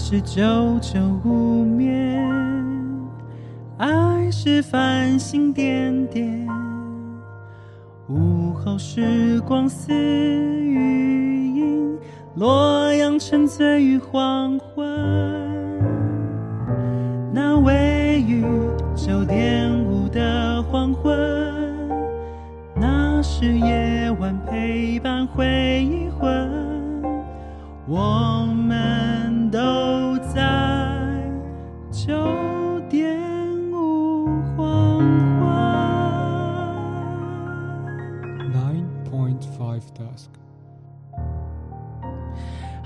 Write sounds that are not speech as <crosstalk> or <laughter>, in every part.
是久久无眠，爱是繁星点点。午后时光似雨音，洛阳沉醉于黄昏。那位于九点五的黄昏，那是夜晚陪伴回忆魂。我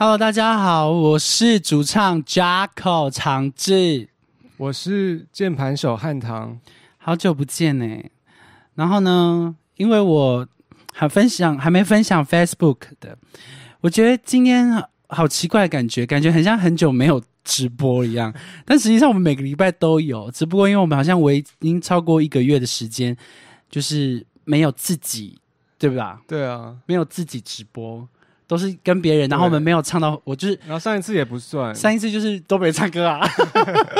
Hello，大家好，我是主唱 Jacko 长治。我是键盘手汉唐。好久不见呢。然后呢，因为我还分享还没分享 Facebook 的，我觉得今天好好奇怪的感觉，感觉很像很久没有直播一样。但实际上我们每个礼拜都有，只不过因为我们好像为已经超过一个月的时间，就是没有自己，对不啦？对啊，没有自己直播，都是跟别人，然后我们对没有唱到，我就是然后上一次也不算。上一次就是都没唱歌啊。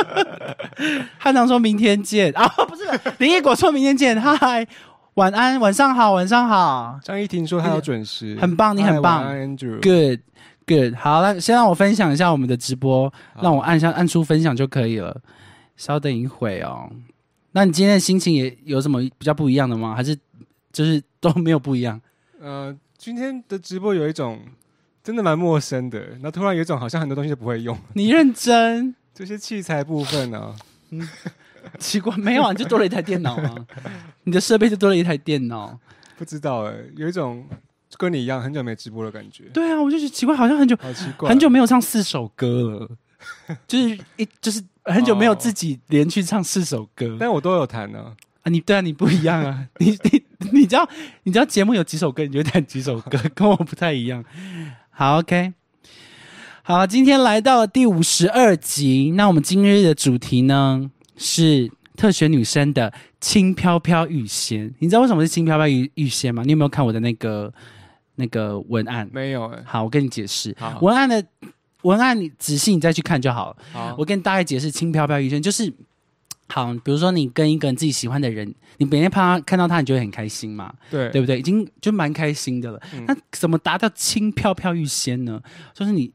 <laughs> 汉唐说明天见啊，不是林业果说明天见，嗨，晚安，晚上好，晚上好张依婷说她要准时，很棒你很棒嗨晚安，Andrew。，good good，好了，先让我分享一下我们的直播，好让我按下按出分享就可以了。稍等一会哦。那你今天的心情也有什么比较不一样的吗？还是就是都没有不一样？呃，今天的直播有一种真的蛮陌生的，然后突然有一种好像很多东西都不会用，你认真？这些器材部分呢、<laughs> 奇怪，没有啊，你就多了一台电脑啊，<laughs> 你的设备就多了一台电脑。不知道哎、有一种跟你一样很久没直播的感觉，对啊，我就觉得奇怪，好像很久好奇怪，很久没有唱四首歌了，<laughs> 就是一就是很久没有自己连续唱四首歌、但我都有弹呢、啊！你对啊，你不一样啊，<laughs> 你你你知道你知道节目有几首歌，你就弹几首歌，<laughs> 跟我不太一样。好，OK，好，今天来到了第五十二集，那我们今日的主题呢是特选女生的轻飘飘欲仙。你知道为什么是轻飘飘欲欲仙吗？你有没有看我的那个那个文案？没有哎、好，我跟你解释。好文案的文案你仔细你再去看就好了。好，我跟大概解释轻飘飘欲仙，就是好，比如说你跟一个你自己喜欢的人，你每天怕他看到他，你就会很开心嘛，对对不对？已经就蛮开心的了。嗯那怎么达到轻飘飘欲仙呢？就是你，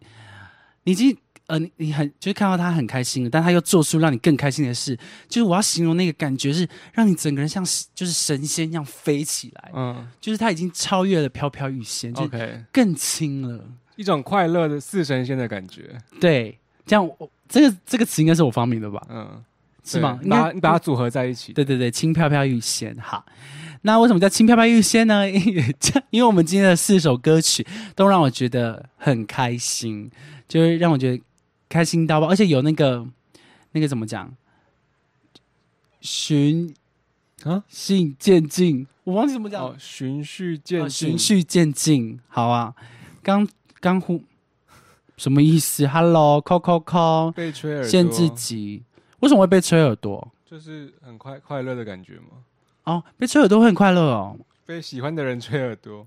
你已经。呃，你你很就是看到他很开心了，但他又做出让你更开心的事，就是我要形容那个感觉是让你整个人像就是神仙一样飞起来，嗯就是他已经超越了飘飘欲仙，就更轻了。一种快乐的似神仙的感觉，对，这样我这个这个词应该是我发明的吧？嗯，是吗？把它你把它组合在一起，对对对，轻飘飘欲仙。好，那为什么叫轻飘飘欲仙呢？因 <laughs> 为因为我们今天的四首歌曲都让我觉得很开心，就是让我觉得开心到爆，而且有那个那个怎么讲，循啊序渐进，我忘记怎么讲，哦，循序渐循序渐进。好啊，刚刚呼什么意思？Hello，扣扣扣，被吹耳朵，限制级，为什么会被吹耳朵？就是很快快乐的感觉吗。哦，被吹耳朵会很快乐哦。被喜欢的人吹耳朵，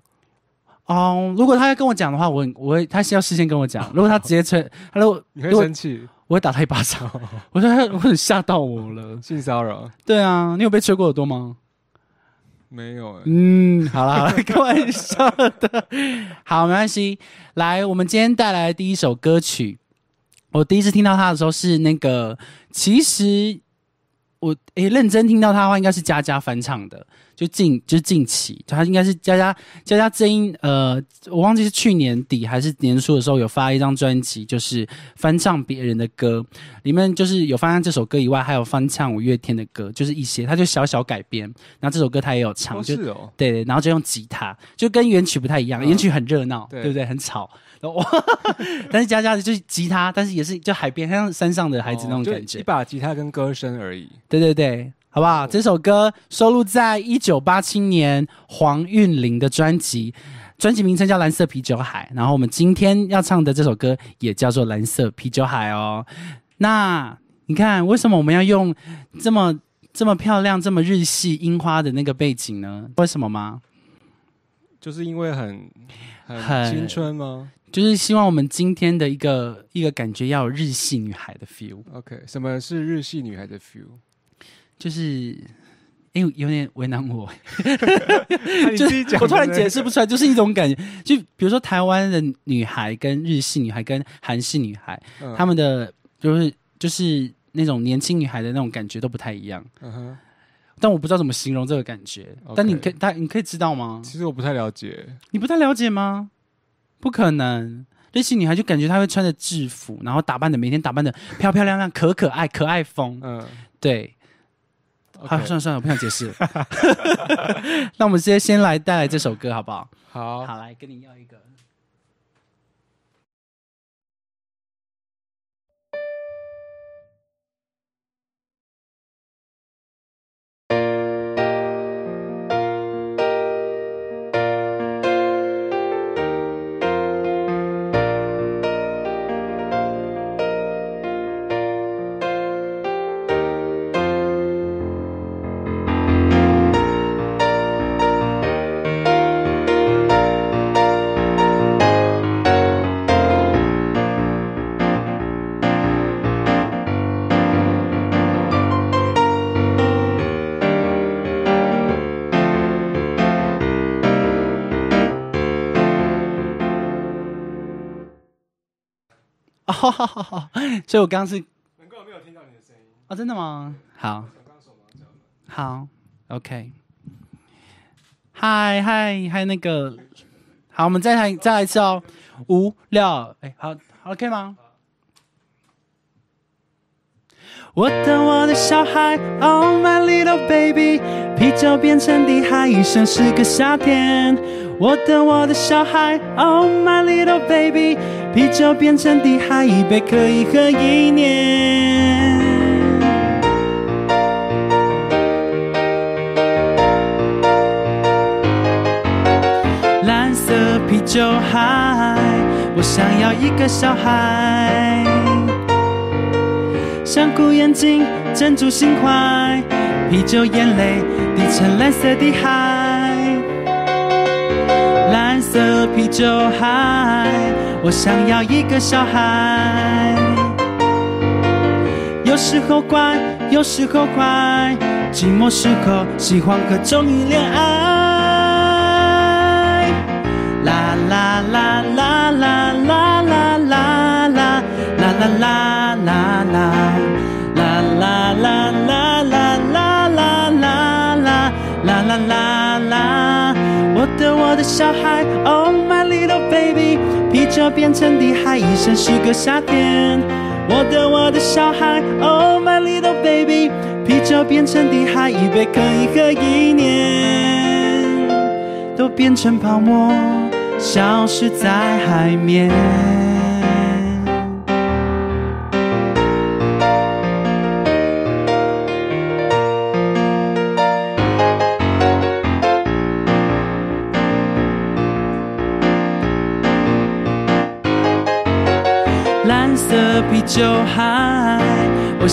哦，如果他要跟我讲的话，我我会他是要事先跟我讲。<laughs> 如果他直接吹，他如果你会生气，我会打他一巴掌。我说他我很吓到我了。性骚扰对啊，你有被吹过耳朵吗？没有哎、嗯，好了好了，<laughs> 开玩笑的。好，没关系。来，我们今天带来的第一首歌曲，我第一次听到他的时候是那个，其实我诶、认真听到他的话，应该是佳佳翻唱的，就近就是近期，他应该是佳佳佳佳真音，呃，我忘记是去年底还是年初的时候有发一张专辑，就是翻唱别人的歌，里面就是有翻唱这首歌以外，还有翻唱五月天的歌，就是一些，他就小小改编，然后这首歌他也有唱，哦就是哦，对对，然后就用吉他，就跟原曲不太一样，嗯原曲很热闹，对。对不对？很吵，然哇！<laughs> 但是佳佳的就是吉他，但是也是就海边，像山上的孩子那种感觉一。把吉他跟歌声而已。对对对，好不好？这首歌收录在一九八七年黄韵玲的专辑，专辑名称叫《蓝色啤酒海》。然后我们今天要唱的这首歌也叫做《蓝色啤酒海》哦。那你看，为什么我们要用这么这么漂亮、这么日系樱花的那个背景呢？为什么吗？就是因为很很很青春吗就是希望我们今天的一个一个感觉要有日系女孩的 feel，？OK，什么是日系女孩的 feel？就是。哎、有点为难我，<laughs> 就自己讲的我突然解释不出来，就是一种感觉。就比如说台湾的女孩跟日系女孩跟韩系女孩，嗯她们的就是就是那种年轻女孩的那种感觉都不太一样。嗯哼，但我不知道怎么形容这个感觉。OK 但你可以，大你可以知道吗？其实我不太了解。你不太了解吗？不可能。日系女孩就感觉她会穿着制服，然后打扮的每天打扮的漂漂亮亮、可可爱、可爱风。嗯对，好算了算了，我不想解释了。<laughs> 那我们直接先来带来这首歌好不好？好，好，来跟你要一个。哦，<laughs> 所以我刚刚是难怪我没有听到你的声音。啊、真的吗？好，好，OK。嗨嗨嗨，那个，好，我们再来再来一次哦，五六，哎，好好，OK 吗？我的我的小孩，Oh my little baby，啤酒变成地海，一生是个夏天。我的我的小孩，Oh my little baby，啤酒变成地海，一杯可以喝一年。蓝色啤酒海，我想要一个小孩。香菇眼睛珍珠心怀，啤酒眼泪滴成蓝色的海。蓝色啤酒海，我想要一个小孩。有时候乖，有时候坏，寂寞时候喜欢和终于恋爱。啦啦我的小孩，Oh my little baby，啤酒变成地海，一生是个夏天。我的我的小孩，Oh my little baby，啤酒变成地海，一杯可以喝一年，都变成泡沫，消失在海面。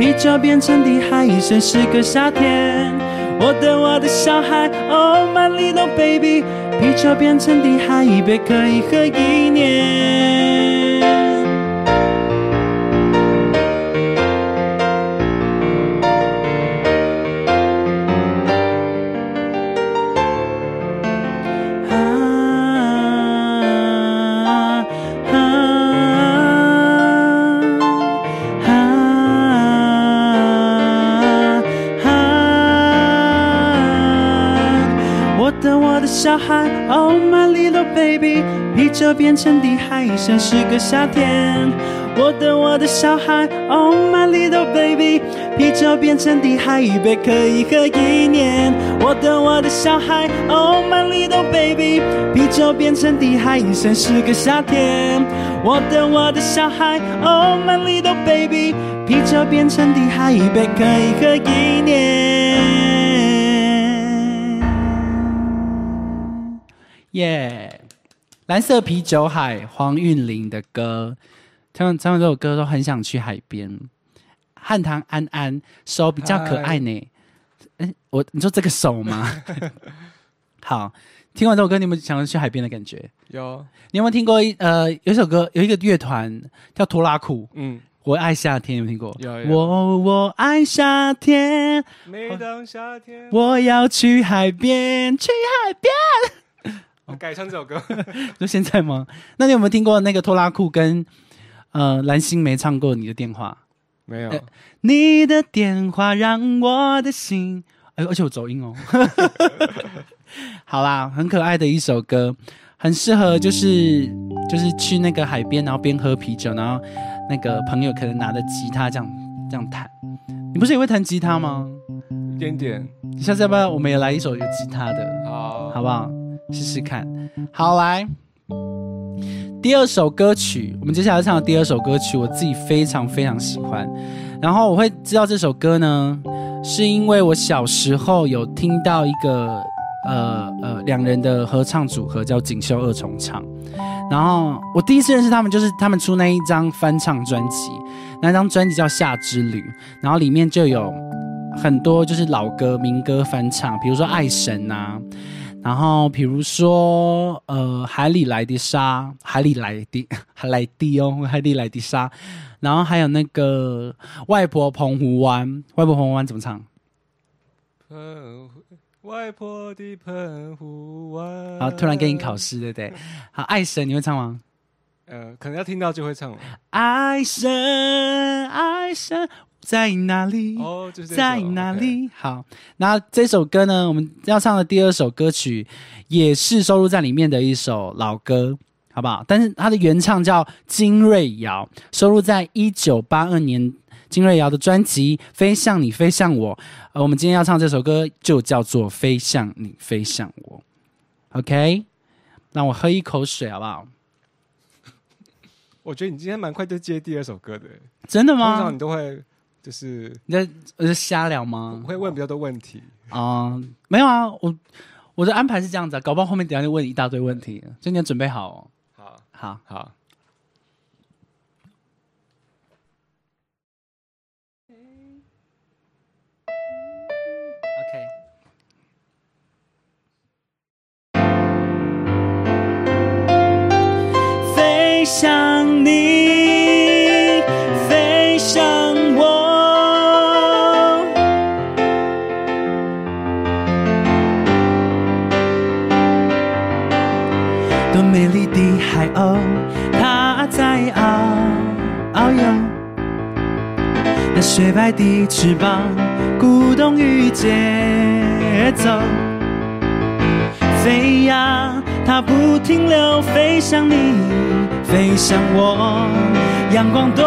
啤酒变成地海，一生是个夏天。我的我的小孩，Oh my little baby，啤酒变成地海，一杯可以喝一年。小孩，Oh my little baby，啤酒变成的海，像是个夏天。我的我的小孩，Oh my little baby，啤酒变成的海，一杯可以喝一年。我的我的小孩，Oh my little baby，啤酒变成的海，像是个夏天。我的我的小孩，Oh my little baby，啤酒变成的海，一杯可以喝一年。耶！蓝色啤酒海，黄韵玲的歌，唱完唱完这首歌都很想去海边。汉唐安安手比较可爱呢。哎，我你说这个手吗？<laughs> 好，听完这首歌，你们想要去海边的感觉？有，你有没有听过一呃，有一首歌，有一个乐团叫拖拉库，嗯，我爱夏天，有听过？有有我我爱夏天，每当夏天，我要去海边，去海边。我改唱这首歌，<laughs> 就现在吗？那你有没有听过那个拖拉库跟呃蓝心湄唱过《你的电话》？没有呃，你的电话让我的心，哎，而且我走音哦。<laughs> 好啦，很可爱的一首歌，很适合就是就是去那个海边，然后边喝啤酒，然后那个朋友可能拿着吉他这样这样弹。你不是也会弹吉他吗？一点点，下次要不要我们也来一首有吉他的？好，好不好？试试看。好，来第二首歌曲，我们接下来唱的第二首歌曲，我自己非常非常喜欢。然后我会知道这首歌呢，是因为我小时候有听到一个呃呃两人的合唱组合叫锦绣二重唱。然后我第一次认识他们，就是他们出那一张翻唱专辑，那张专辑叫《夏之旅》，然后里面就有很多就是老歌民歌翻唱，比如说《爱神》呐。然后比如说，呃，海里来的沙，海里来的 <laughs> 海来的哦，海里来的沙。然后还有那个外婆澎湖湾，外婆澎湖湾怎么唱？澎湖外婆的澎湖湾。好，突然给你考试，对不对？好，爱神你会唱吗？呃，可能要听到就会唱了。爱神，爱神在哪里？哦，就是在哪？里？好，那这首歌呢，我们要唱的第二首歌曲也是收录在里面的一首老歌，好不好？但是它的原唱叫金瑞瑶，收录在一九八二年金瑞瑶的专辑《飞向你，飞向我》。呃，我们今天要唱这首歌就叫做《飞向你，飞向我》。OK，让我喝一口水，好不好？我觉得你今天蛮快就接第二首歌的，真的吗通常吗？你都会就是你在我在瞎聊吗？我会问比较多问题。啊、没有啊，我我的安排是这样子啊，搞不好后面等下就问一大堆问题，所以你要准备好、哦。好，好，好，OK。飞向你，雪白的翅膀，鼓动与节奏。飞呀，它不停留，飞向你，飞向我。阳光多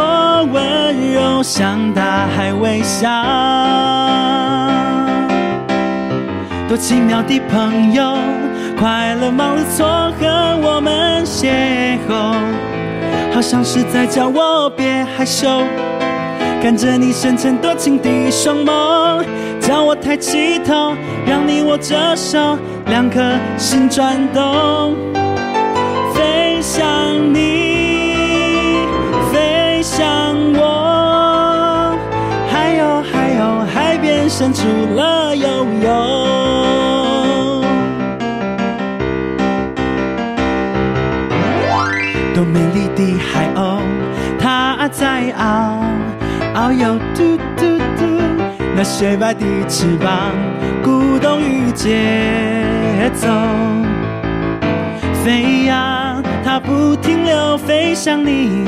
温柔，向大海微笑。多奇妙的朋友，快乐忙碌错和我们邂逅，好像是在叫我别害羞。看着你深沉多情的双眸，叫我抬起头，让你握着手，两颗心转动，飞向你，飞向我，还有还有，海边伸出了游泳。多美丽的海鸥，它在遨遨游，嘟嘟嘟，那雪白的翅膀，鼓动与节奏。飞呀，它不停留，飞向你，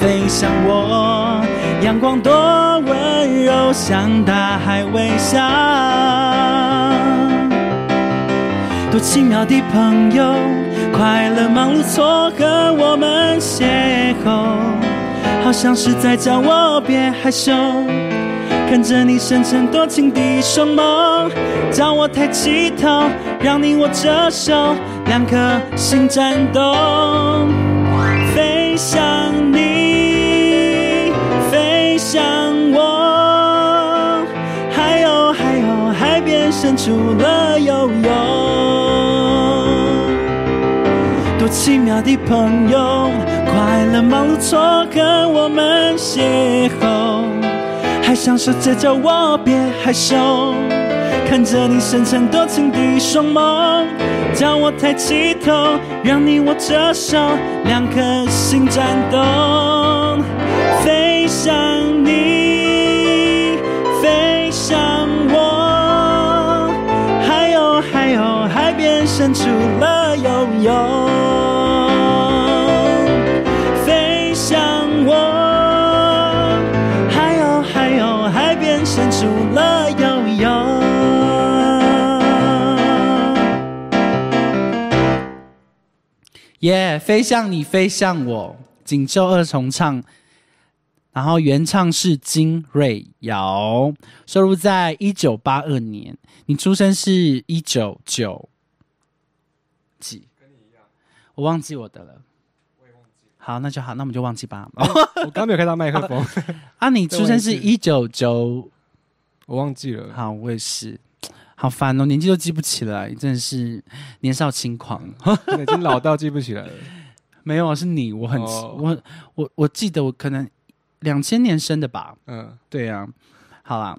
飞向我，阳光多温柔，向大海微笑。多奇妙的朋友，快乐忙碌错和我们邂逅，好像是在叫我别害羞。看着你深沉多情的双眸，叫我抬起头，让你握着手，两颗心颤动，飞向你，飞向我，还有还有，海边伸出了游泳，多奇妙的朋友，快乐忙碌错和我们邂逅。还想说着叫我别害羞，看着你深沉多情的双眸，叫我抬起头，让你握着手，两颗心颤动，飞向你，飞向我，还有还有，海边伸出了悠悠。耶飞向你，飞向我，锦绣二重唱，然后原唱是金瑞瑶，收录在一九八二年。你出生是一九九几？跟你一样我忘记我的了。好，那就好，那我们就忘记吧。我刚没有看到麦克风，<laughs> 啊，你出生是 <laughs> 一九九，我忘记了。好，我也是，好烦哦，年纪都记不起来，真的是年少轻狂。<laughs> 已经老到记不起来了。没有啊，是你，我很、哦我我我记得我可能两千年生的吧。嗯，对啊，好啦，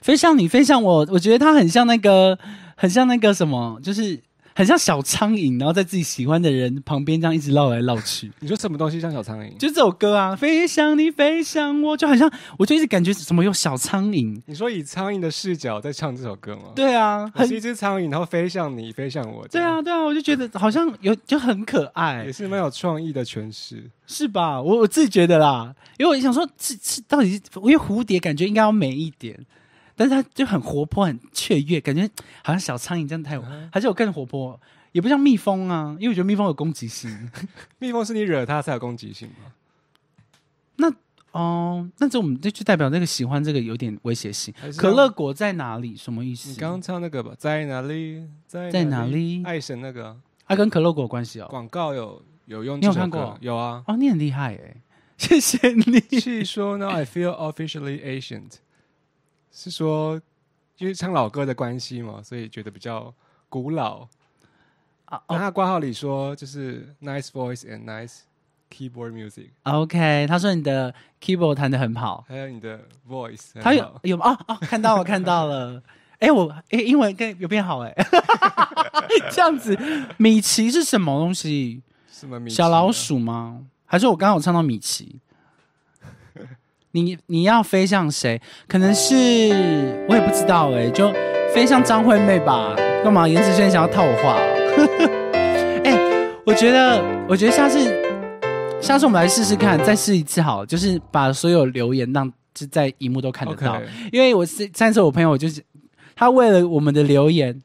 飞向你，飞向我，我觉得他很像那个，很像那个什么，就是很像小苍蝇，然后在自己喜欢的人旁边这样一直绕来绕去。<laughs> 你说什么东西像小苍蝇？就这首歌啊，飞向你，飞向我，就好像我就一直感觉怎么有小苍蝇。你说以苍蝇的视角在唱这首歌吗？，对啊，很是一只苍蝇，然后飞向你，飞向我。对，啊，对啊，我就觉得好像有就很可爱也，是蛮有创意的诠释。是吧？我我自己觉得啦，因为我想说，是是到底是因为蝴蝶感觉应该要美一点，但是它就很活泼、很雀跃，感觉好像小苍蝇这样太，还是有更活泼，也不像蜜蜂啊，因为我觉得蜜蜂有攻击性。蜜蜂是你惹它才有攻击性吗？哦，那这我们这就代表那个喜欢这个有点威胁性可乐果在哪里？什么意思？你刚刚唱那个吧，在哪里？在在哪里爱神那个它、跟可乐果有关系哦。广告有有用你有看过有啊。哦，你很厉害哎，谢谢你。是说呢，I feel officially Asian，是说因为唱老歌的关系嘛，所以觉得比较古老。啊那他挂号里说就是 nice voice and nice keyboard music，OK，他说你的 keyboard 弹的很好，还有你的 voice，他有好有哦哦，看到了看到了。哎、我哎、英文跟有变好哎、<laughs> 这样子，米奇是什么东西？什么米？小老，鼠吗？还是我刚刚有唱到米奇？你你要飞向谁？可能是我也不知道哎、就飞向张惠妹吧？干嘛？颜值轩想要套我话？哎、<laughs> 我觉得，我觉得下次下次我们来试试看，再试一次好了，就是把所有留言让就在荧幕都看得到。因为我是上次我朋友就是他为了我们的留言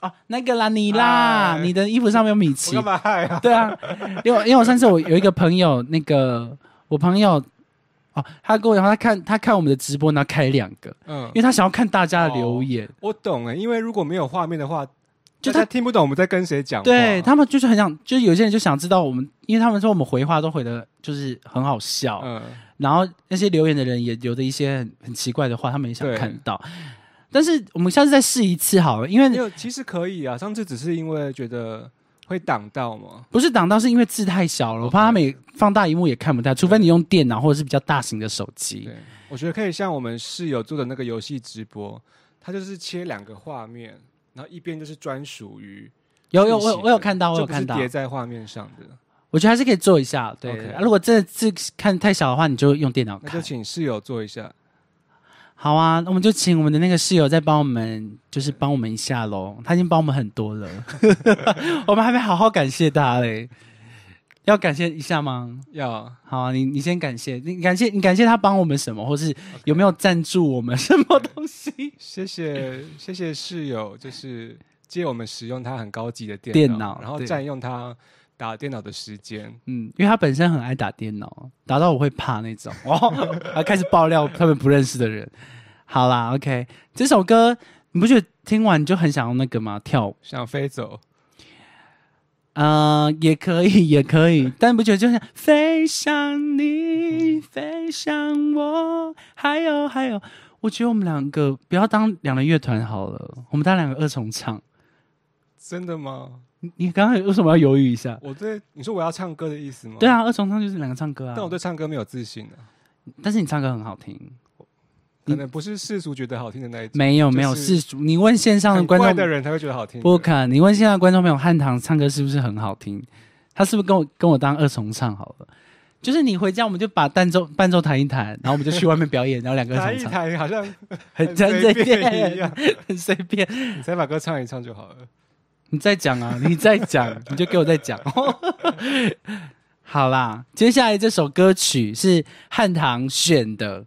啊，那个啦你啦，哎你的衣服上面有米奇我干，嘛害啊？对啊，因为因为我上次我有一个朋友，那个我朋友哦，他跟我讲他看他看我们的直播，然后开两个，嗯因，为他想要看大家的留言，我懂哎，因为如果没有画面的话，就他听不懂我们在跟谁讲话。对他们就是很想，就是有些人就想知道我们，因为他们说我们回话都回的就是很好笑，嗯，然后那些留言的人也留的一些很很奇怪的话，他们也想看到。但是我们下次再试一次好了，因为，其实可以啊。上次只是因为觉得会挡到吗。不是挡到，是因为字太小了，我怕他们也放大荧幕也看不到，除非你用电脑或者是比较大型的手机。对，我觉得可以像我们室友做的那个游戏直播，它就是切两个画面，然后一边就是专属于有有我有我有看到，我有看到，叠在画面上的。我觉得还是可以做一下。对如果真的字看太小的话，你就用电脑那就。请室友做一下。好啊，那我们就请我们的那个室友再帮我们，就是帮我们一下喽。他已经帮我们很多了，<laughs> 我们还没好好感谢他嘞。要感谢一下吗？要好啊，你你先感谢，你感谢你感谢他帮我们什么，或是有没有赞助我们什么东西？<laughs> 谢谢谢谢室友，就是借我们使用他很高级的电电脑然后占用他打电脑的时间。嗯，因为他本身很爱打电脑，打到我会怕那种。<laughs> 哦，他开始爆料他们不认识的人。好啦，OK，这首歌你不觉得听完就很想要那个吗？跳舞？想飞走，呃，也可以，也可以，但不觉得就像飞向你，飞向我，还有还有，我觉得我们两个不要当两人乐团好了，我们当两个二重唱。真的吗？你你刚刚为什么要犹豫一下？我对你说我要唱歌的意思吗？对，啊，二重唱就是两个唱歌啊。但我对唱歌没有自信啊，但是你唱歌很好听。可能不是世俗觉得好听的那一种。没有没有世俗，你问线上的很观众的人才会觉得好听。不可，你问线上的观众朋友，汉唐唱歌是不是很好听？他是不是跟我跟我当二重唱好了？就是你回家，我们就把伴奏伴奏弹一弹，然后我们就去外面表演，然后两个弹一二重唱，弹好像很随便一，样，<laughs> 很随便。你再把歌唱一唱就好了。你再讲啊，<laughs> 你再讲，你就给我再讲。<laughs> 好啦，接下来这首歌曲是汉唐选的，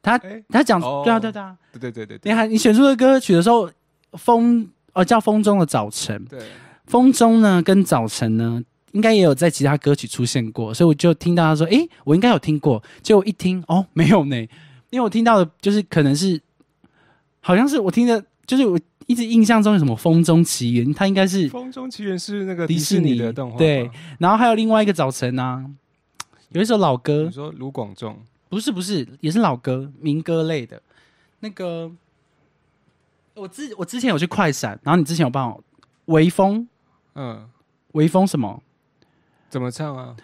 他哎，他讲哦。对啊对啊对啊，对对对对你对看你选出的歌曲的时候，风哦叫风中的早晨，对，风中呢跟早晨呢，应该也有在其他歌曲出现过，所以我就听到他说：“诶，我应该有听过。”结果一听，哦，没有呢，因为我听到的就是可能是，好像是我听的，就是我一直印象中有什么《风中奇缘》，它应该是，《风中奇缘》是那个迪迪士尼的动画吗，对然后还有另外一个早晨啊，有一首老歌你，说卢广仲，不是不是，也是老歌，民歌类的，那个我之我之前有去快闪，然后你之前有帮我微风，嗯，微风什么？怎么唱啊？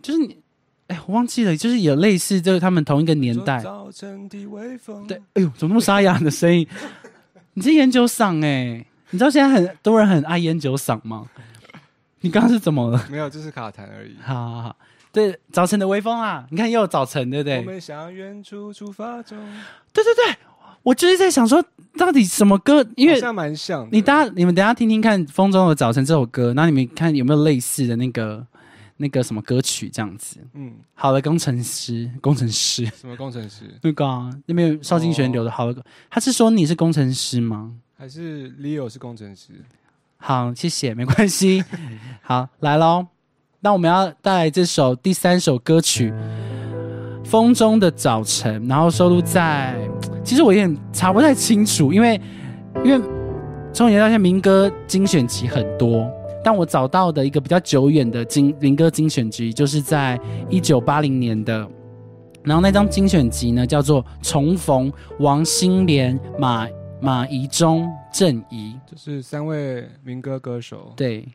就是你，哎，我忘记了，就是有类似就是他们同一个年代。早晨的微风，对，，哎呦，怎么那么沙哑的声音？你是烟酒嗓哎、你知道现在很多人很爱烟酒嗓吗？你刚刚是怎么了？没有，就是卡痰而已。好好好，对，早晨的微风啊，你看又有早晨，对不对？我们向远处出发中，对对对，我就是在想说，到底什么歌？因为像蛮像。你大家你们等下听听看《风中的早晨》这首歌，然后你们看有没有类似的那个那个什么歌曲这样子？嗯，好的，工程师，工程师。什么工程师？<laughs> 那个、啊、那边有邵金璇留的好的，他是说你是工程师吗？还是 Leo 是工程师？好，谢谢，没关系。<laughs> 好，来喽，那我们要带来这首第三首歌曲《风中的早晨》，然后收录在，其实我有点查不太清楚，因为因为从前到现在民歌精选集很多，但我找到的一个比较久远的精民歌精选集，就是在一九八零年的。然后那张精选集呢，叫做《重逢》，王心莲、马马宜中、郑怡，就是三位民歌歌手。对，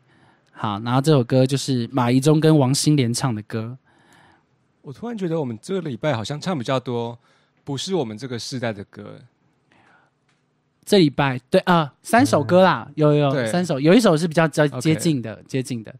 好，然后这首歌就是马宜中跟王心莲唱的歌。我突然觉得我们这个礼拜好像唱比较多，不是我们这个世代的歌。这礼拜对啊、三首歌啦，有有对。三首，有一首是比较接 OK 接近的接近的，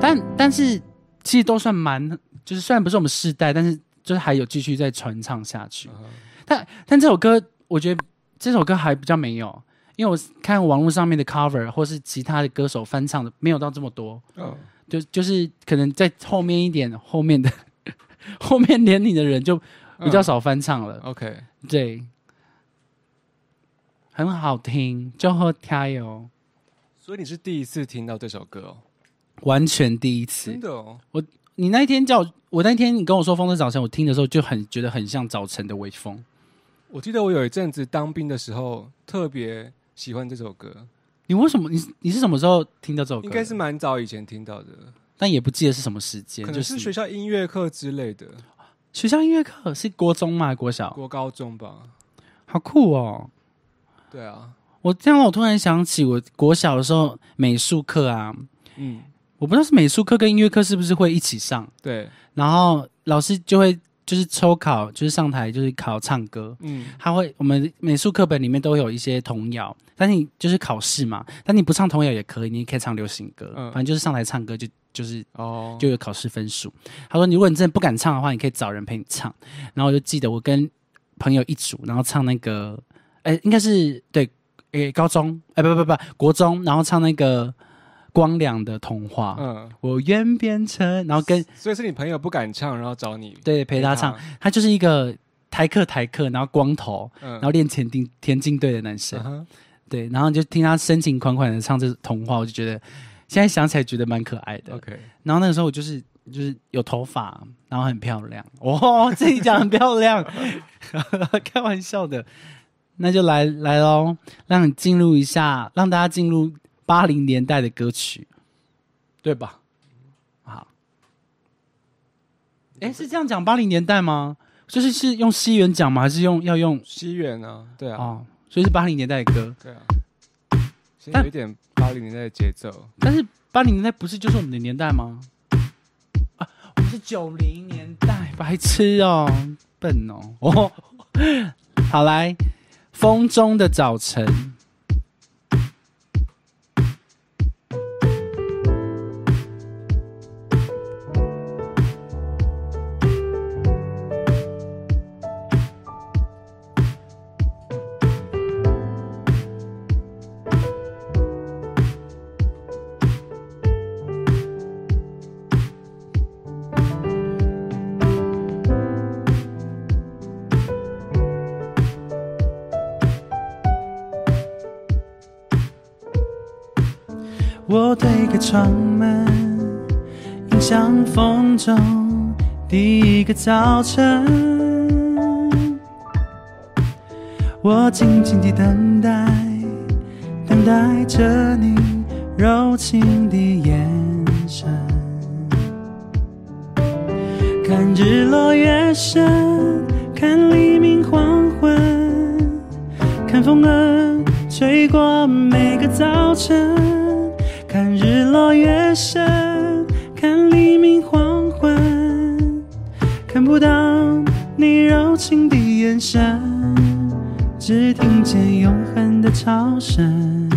但但是其实都算蛮，就是虽然不是我们世代，但是就是还有继续在传唱下去。嗯。但但这首歌，我觉得这首歌还比较没有，因为我看网络上面的 cover 或是其他的歌手翻唱的，没有到这么多。嗯，就就是可能在后面一点，后面的 <laughs> 后面年龄的人就比较少翻唱了。OK，对，很好听，就喝加油，所以你是第一次听到这首歌哦？完全第一次真。的哦，我你那一天叫我，我那天你跟我说《风的早晨》，我听的时候就很觉得很像早晨的微风。我记得我有一阵子当兵的时候特别喜欢这首歌，你为什么？你你是什么时候听到这首歌？应该是，蛮早以前听到的，但也不记得是什么时间。可能是学校音乐课之类的，学校音乐课是国中吗？国小？国高中吧。好酷哦！对啊，我这样，我突然想起我国小的时候美术课啊，嗯，我不知道是美术课跟音乐课是不是会一起上，对，然后老师就会就是抽考，就是上台就是考唱歌。嗯，他会，我们美术课本里面都有一些童谣，但是你就是考试嘛，但你不唱童谣也可以，你也可以唱流行歌，嗯。反正就是上台唱歌就就是哦，就有考试分数。他说，如果你真的不敢唱的话，你可以找人陪你唱。然后我就记得我跟朋友一组，然后唱那个，哎，应该是对，诶，高中，哎，不不不，国中，然后唱那个光良的童话，嗯，我愿变成，然后跟所以是你朋友不敢唱，然后找你对陪他唱，，他就是一个台客台客，然后光头，嗯，然后练田径田径队的男生嗯，对，然后就听他深情款款的唱这童话，我就觉得现在想起来觉得蛮可爱的。OK，然后那个时候我就是就是有头发，然后很漂亮哦，<laughs> 自己讲很漂亮 <laughs> <laughs> 开玩笑的。那就来来喽，让你进入一下，让大家进入八零年代的歌曲，对吧？好，哎，是这样讲八零年代吗？就是是用西元讲吗？还是用要用西元啊，对啊，哦？所以是八零年代的歌，对啊，有一点八零年代的节奏。但是八零年代不是就是我们的年代吗？啊，我们是九零年代，白痴哦，笨哦。哦，好来，风中的早晨。早晨。我静静地等待，等待着你柔情的眼神。看日落月升，看黎明黄昏，看风儿吹过每个早晨。看日落月升，眼神，只听见永恒的潮声。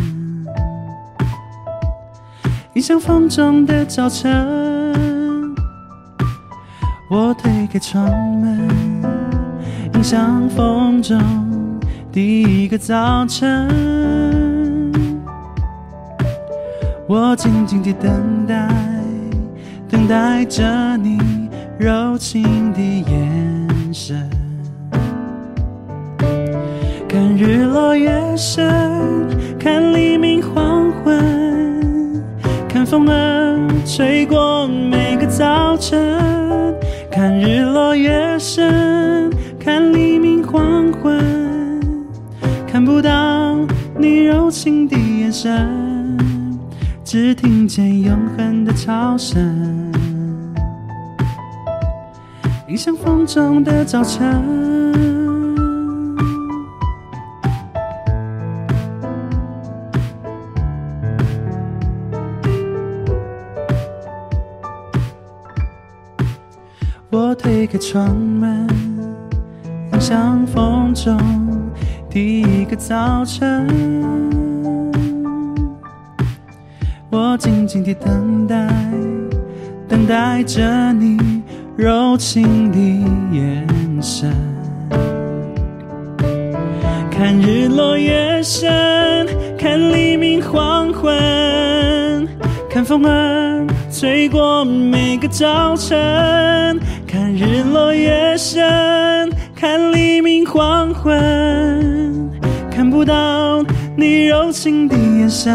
迎向风中的早晨，我推开窗门，迎向风中第一个早晨。我静静地等待，等待着你柔情的眼神。日落月升，看黎明黄昏，看风儿吹过每个早晨。看日落月升，看黎明黄昏，看不到你柔情的眼神。只听见永恒的潮声，迎向风中的早晨。推开窗门，迎向风中第一个早晨。我静静地等待，等待着你柔情的眼神。看日落月升，看黎明黄昏，看风儿吹过每个早晨。看日落月升，看黎明黄昏，看不到你柔情的眼神。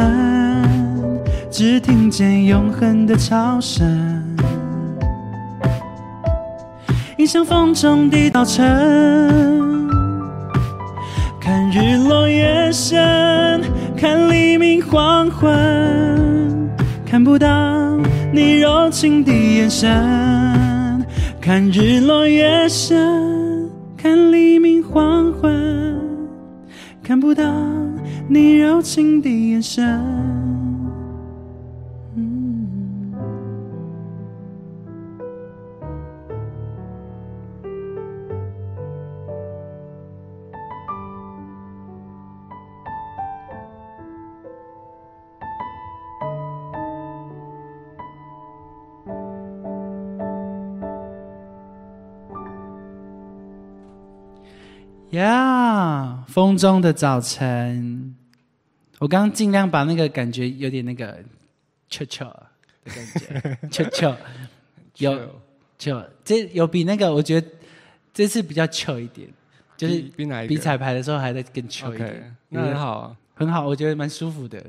只听见永恒的潮声，迎向风中的早晨。看日落月升，看黎明黄昏，看不到你柔情的眼神。看日落月升，看黎明黄昏，看不到你柔情的眼神。呀风中的早晨，我刚刚尽量把那个感觉有点那个悄悄的感觉，<laughs> 悄悄有就这有比那个我觉得这次比较糗一点，就是比比哪一比彩排的时候还在更糗一点。那很好啊。很好，我觉得蛮舒服的，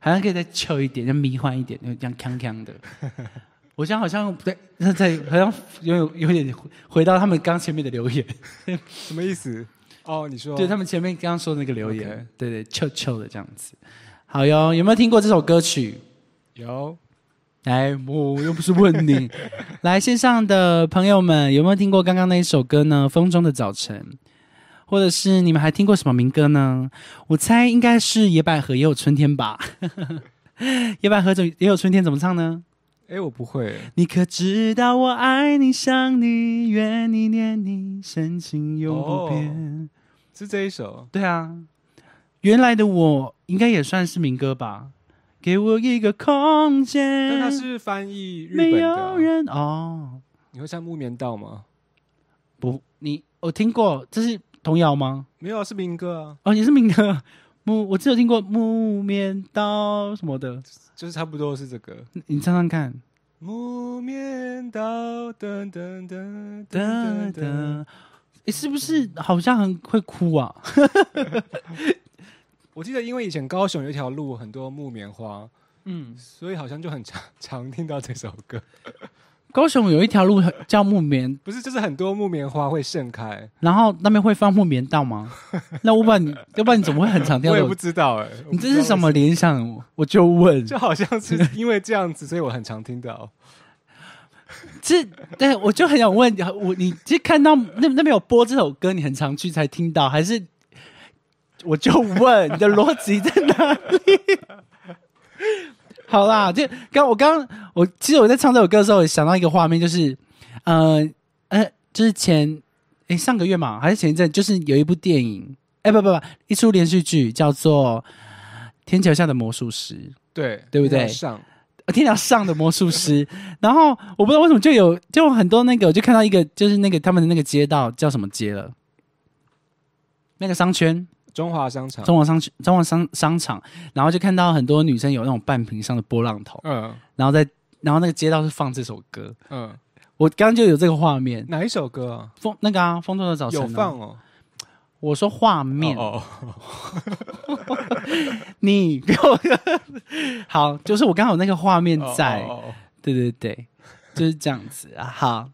好像可以再 chill 一点，就迷幻一点，就这样锵锵的。<laughs> 我现在好像不对，<laughs> 那在好像有有有点回回到他们刚前面的留言，<laughs> 什么意思？哦，你说对他们前面刚刚说的那个留言对对，chill chill 的这样子。好哟，有没有听过这首歌曲？有来，我又不是问你。<laughs> 来，线上的朋友们，有没有听过刚刚那一首歌呢？《风中的早晨》，或者是你们还听过什么民歌呢？我猜应该是《野百合也有春天》吧。野百合怎也有春天怎么唱呢？哎，我不会，你可知道我爱你、想你、怨你、念你，深情永不变。是这一首。对啊，原来的我应该也算是民歌吧。给我一个空间，但它是翻译日没本的啊，有人哦。你会唱木棉道吗？不，你我听过，这是童谣吗？没有啊，是民歌啊，哦，也是民歌。木，我只有听过木棉刀什么的，就是差不多是这个。你你唱唱看。木棉刀，噔噔噔哒噔噔是不是好像很会哭啊？<laughs> 我记得，因为以前高雄有一条路很多木棉花，嗯，所以好像就很常常听到这首歌。高雄有一条路叫木棉，不是，就是很多木棉花会盛开。然后那边会放木棉道吗？<laughs> 那我不然你，要不然你怎么会很常听到？我也不知道哎、你这是什么联想？我就问，就好像是因为这样子，所以我很常听到。这对我就很想问我，你其实看到那那边有播这首歌，你很常去才听到，还是我就问你的逻辑在哪里？<laughs> 好啦，就刚我刚我其实我在唱这首歌的时候，我想到一个画面，就是呃呃，就是前诶上个月嘛，还是前一阵，就是有一部电影，哎不不不，一出连续剧叫做《天桥下的魔术师》。对，对不对？上呃天桥上的魔术师，然后我不知道为什么就有就有很多那个，我就看到一个就是那个他们的那个街道叫什么街了，那个商圈中华商场。中华商中华商商场，然后就看到很多女生有那种半屏上的波浪头，嗯然后在然后那个街道是放这首歌，嗯，我刚刚就有这个画面，哪一首歌啊？风那个啊，风中的早晨、有放，哦。我说画面，哦，<laughs> 你给我 <laughs> 好，就是我刚好有那个画面哦在。哦哦对对对，就是这样子啊。好，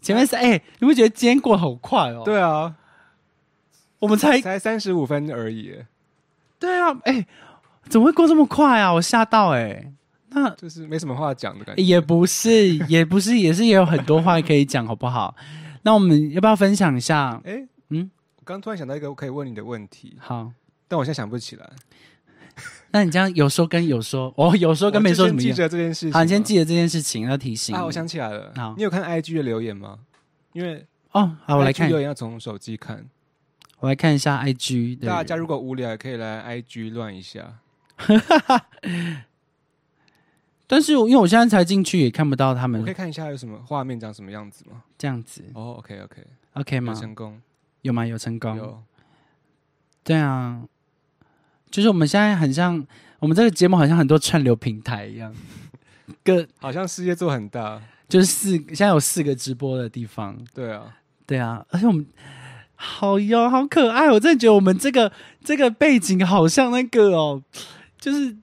前面是哎、你不觉得今天过得好快哦？，对啊，我们才才三十五分而已，对啊，哎、怎么会过这么快啊？我吓到哎、那就是没什么话讲的感觉。也不是，也不是，<laughs> 也是也有很多话可以讲，好不好？那我们要不要分享一下？哎，嗯嗯，我刚突然想到一个可以问你的问题，好，但我现在想不起来。那你这样有说跟有说，哦，有说跟没说我就先记怎么样？着这件事情。好，你先记得这件事情，要提醒啊！我想起来了好，你有看 IG 的留言吗？因为哦，好，我来看，留言要从手机看。我来看一下 IG 的大家如果无聊，也可以来 IG 乱一下。<laughs> 但是因为我现在才进去，也看不到他们我可以看一下有什么画面长什么样子吗？这样子哦，OK OK，，OK 吗有？成功，有吗？有成功？有对啊，就是我们现在很像，我们这个节目好像很多串流平台一样，<laughs> 个好像世界做很大。就是四现在有四个直播的地方，对啊，对啊，而且我们好哟，好可爱，我真的觉得我们这个这个背景好像那个哦，就是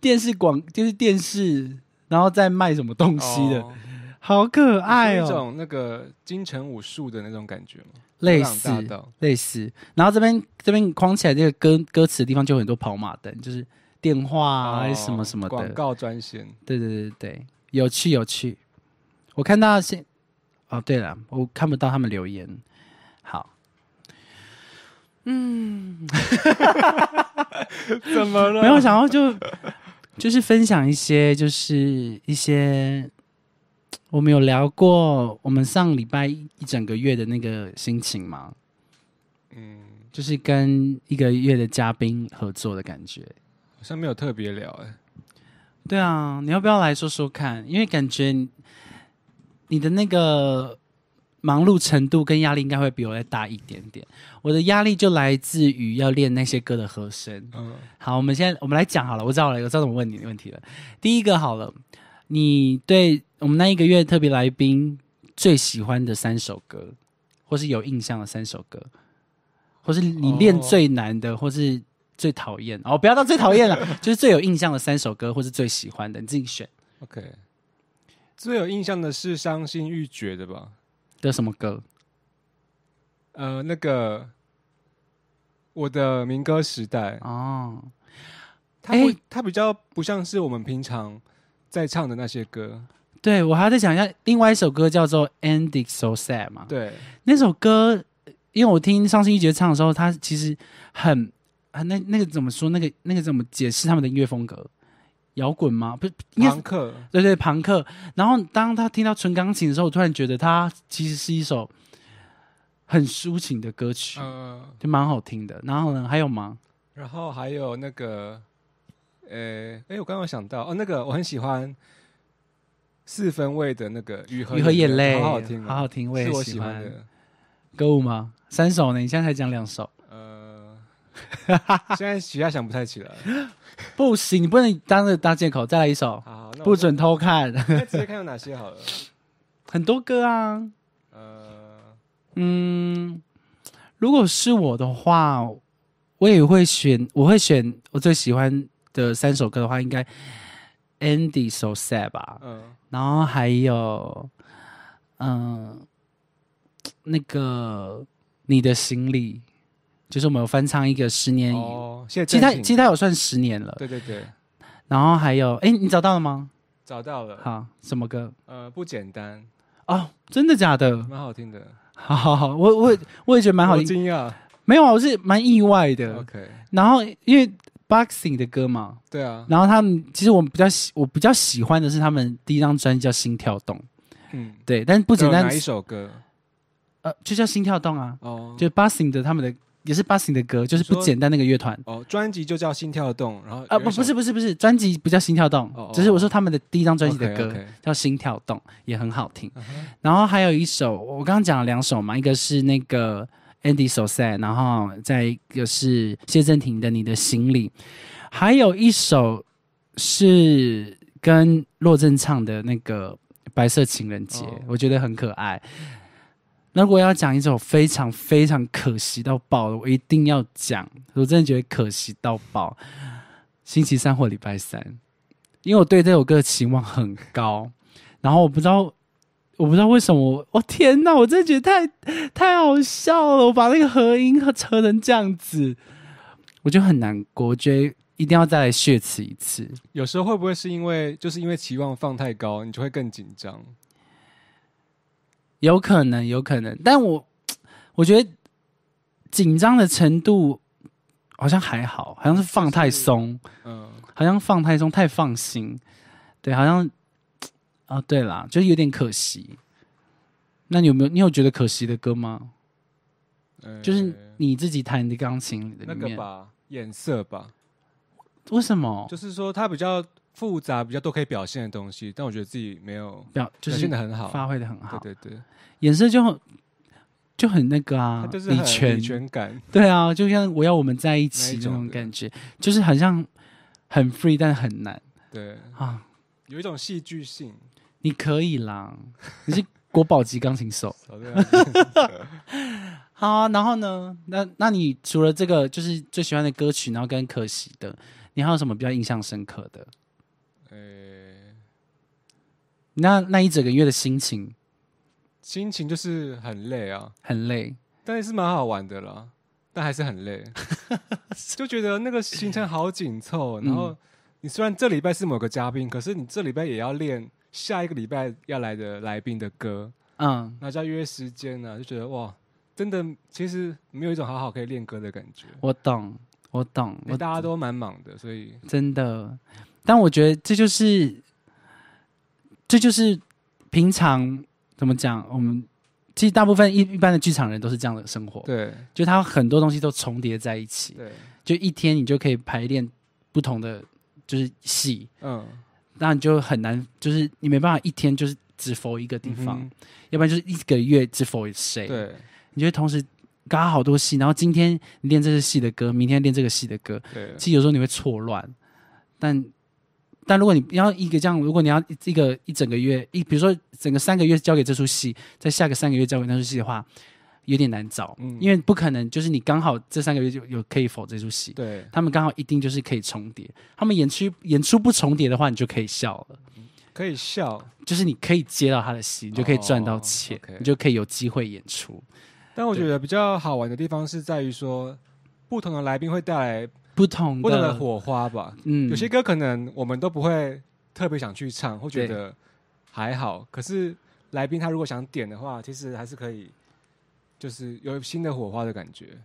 电视广，就是电视，然后再卖什么东西的，哦好可爱哦，有一种那个金城武术的那种感觉吗？类似大道类似，然后这边这边框起来这个歌歌词的地方就有很多跑马灯，就是电话啊，还是什么什么广告专线。对对对对，有趣有趣。我看到现哦，对了，我看不到他们留言。好，<laughs> 怎么了没有想要就就是分享一些，就是一些我们有聊过我们上礼拜一一整个月的那个心情嘛，嗯，就是跟一个月的嘉宾合作的感觉。好像没有特别聊哎。对啊，你要不要来说说看？因为感觉你你的那个忙碌程度跟压力应该会比我再大一点点。我的压力就来自于要练那些歌的和声。嗯，好，我们现在我们来讲好了，我知道了，我知道怎么问你的问题了。第一个好了，你对我们那一个月特别来宾最喜欢的三首歌，或是有印象的三首歌，或是你练哦最难的，或是最讨厌哦，不要到最讨厌了，<laughs> 就是最有印象的三首歌，或是最喜欢的，你自己选 OK，最有印象的是伤心欲绝的吧？的什么歌？呃，那个我的民歌时代，哦，它不哎，它比较不像是我们平常在唱的那些歌。对我还要再讲一下，另外一首歌叫做《Ending So Sad》嘛，对，那首歌，因为我听伤心欲绝唱的时候，他其实很啊，那那个怎么说？那个那个怎么解释他们的音乐风格？摇滚吗？不是，朋克，对对，朋克。然后当他听到纯钢琴的时候，我突然觉得它其实是一首很抒情的歌曲，嗯、就蛮好听的。然后呢，还有吗？然后还有那个，呃，哎，我刚刚有想到哦，那个我很喜欢四分位的那个雨和雨和眼泪，好好听哦，好好听，我也喜欢。的。歌舞吗？三首呢？你现在才讲两首，呃，<laughs> 现在其他想不太起了。不行，你不能当着当借口。再来一首，好不准偷看，那直接看有哪些好了。<laughs> 很多歌啊。呃，嗯，如果是我的话，我也会选，我会选我最喜欢的三首歌的话，应该《Andy So Sad》吧，嗯，然后还有，嗯、那个你的行李，就是我们有翻唱一个十年以，哦，现在其实它郑晴其实它有算十年了，对对对，然后还有，哎，你找到了吗？找到了。好，什么歌？呃，不简单，哦，真的假的？蛮好听的，好好好，我我也我也觉得蛮好好听，惊讶。没有啊，我是蛮意外的。OK，然后因为 boxing 的歌嘛，对啊，然后他们其实我比较喜我比较喜欢的是他们第一张专辑叫《心跳动》，嗯，对，但是不简单哪一首歌？呃就叫《心跳动》啊，哦，就 boxing 的他们的也是 boxing 的歌，就是不简单那个乐团。哦，专辑就叫《心跳动》，然后啊不不是不是不是，专辑不叫《心跳动哦哦》，只是我说他们的第一张专辑的歌叫《心跳动》，也很好听。然后还有一首，我刚刚讲了两首嘛，一个是那个 Andy So Sad，然后再一个是谢震廷的《你的行李》，还有一首是跟洛正唱的那个《白色情人节》哦我觉得很可爱。那如果要讲一首非常非常可惜到爆的，我一定要讲，我真的觉得可惜到爆。星期三或礼拜三，因为我对这首歌的期望很高，然后我不知道，我不知道为什么我，天哪，我真的觉得太太好笑了，我把那个合音和扯成这样子，我就很难过，我觉得一定要再来血词一次。有时候会不会是因为就是因为期望放太高，你就会更紧张？有可能，有可能，但我 <tsk> 我觉得紧张的程度好像还好，好像是放太松，嗯，好像放太松，太放心，对，好像啊，<tsk> 对啦，就是有点可惜。那你有没有你有觉得可惜的歌吗？呃就是你自己弹的钢琴里那，个吧，颜色吧，为什么？就是说它比较复杂，比较多可以表现的东西，但我觉得自己没有表表就是现的很好。发挥的很好，对对对，颜色就很就很那个啊，就是很李泉李，泉感。对啊，就像我要我们在一起那种感觉，就是好像很 free，但很难对，啊。有一种戏剧性。你可以啦，你是国宝级钢琴手。<laughs> 好啊、<laughs> 然后呢？那那你除了这个就是最喜欢的歌曲，然后跟可惜的，你还有什么比较印象深刻的？呃，那那一整个月的心情？心情就是很累啊，很累，但是蛮好玩的啦，但还是很累，<laughs> 就觉得那个行程好紧凑。然后你虽然这礼拜是某个嘉宾，可是你这礼拜也要练下一个礼拜要来的来宾的歌，嗯，那就要约时间呢、就觉得哇，真的其实没有一种好好可以练歌的感觉。我懂，我懂，我大家都蛮忙的，所以真的，但我觉得这就是，这就是平常怎么讲，我们其实大部分一一般的剧场人都是这样的生活，对。就他很多东西都重叠在一起，对，就一天你就可以排练不同的就是戏，嗯，那你就很难，就是你没办法一天就是只否一个地方，嗯要不然就是一个月只否谁，哼，对。你就会同时嘎好多戏，然后今天你练这个戏的歌，明天练这个戏的歌，对，其实有时候你会错乱，但但如果你要一个这样，如果你要一个一整个月，一比如说整个三个月交给这出戏，在下个三个月交给那出戏的话，有点难找，嗯。因为不可能就是你刚好这三个月就有可以否这出戏，对，他们刚好一定就是可以重叠，他们演出演出不重叠的话，你就可以笑了。可以笑，就是你可以接到他的戏，你就可以赚到钱，你就可以有机会演出。但我觉得比较好玩的地方是在于说，不同的来宾会带来不同不同的的，火花吧。嗯有些歌可能我们都不会特别想去唱，或觉得还好。可是来宾他如果想点的话，其实还是可以，就是有新的火花的感觉。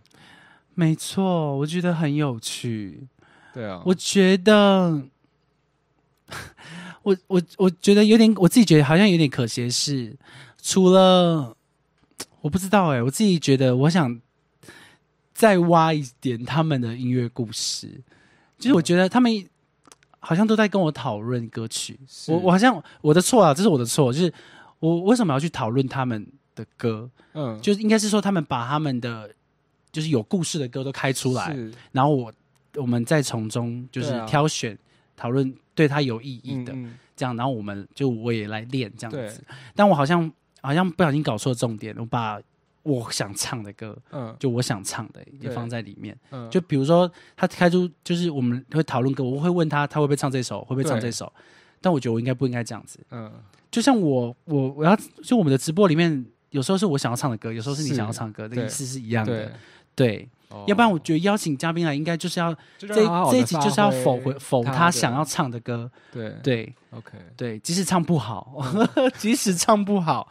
没错，我觉得很有趣。对啊，我觉得，<laughs> 我我我觉得有点，我自己觉得好像有点可惜的是，除了我不知道哎、我自己觉得我想再挖一点他们的音乐故事，就是我觉得他们好像都在跟我讨论歌曲，我我好像我的错啊，这是我的错，就是我为什么要去讨论他们的歌？嗯，就是应该是说他们把他们的就是有故事的歌都开出来，然后我我们再从中就是挑选、讨论对他有意义的、嗯嗯。这样，然后我们就我也来练这样子。但我好像好像不小心搞错重点，我把我想唱的歌，嗯。就我想唱的也放在里面。嗯，就比如说他开出就是我们会讨论歌，我会问他他会不会唱这首，会不会唱这首。但我觉得我应该不应该这样子。嗯。就像我我我要就我们的直播里面，有时候是我想要唱的歌，有时候是你想要唱的歌，的意思是一样的。对。，要不然我觉得邀请嘉宾来，应该就是要这这一集就是要否回否他想要唱的歌，对。对，OK，对，即使唱不好，<laughs> 即使唱不好，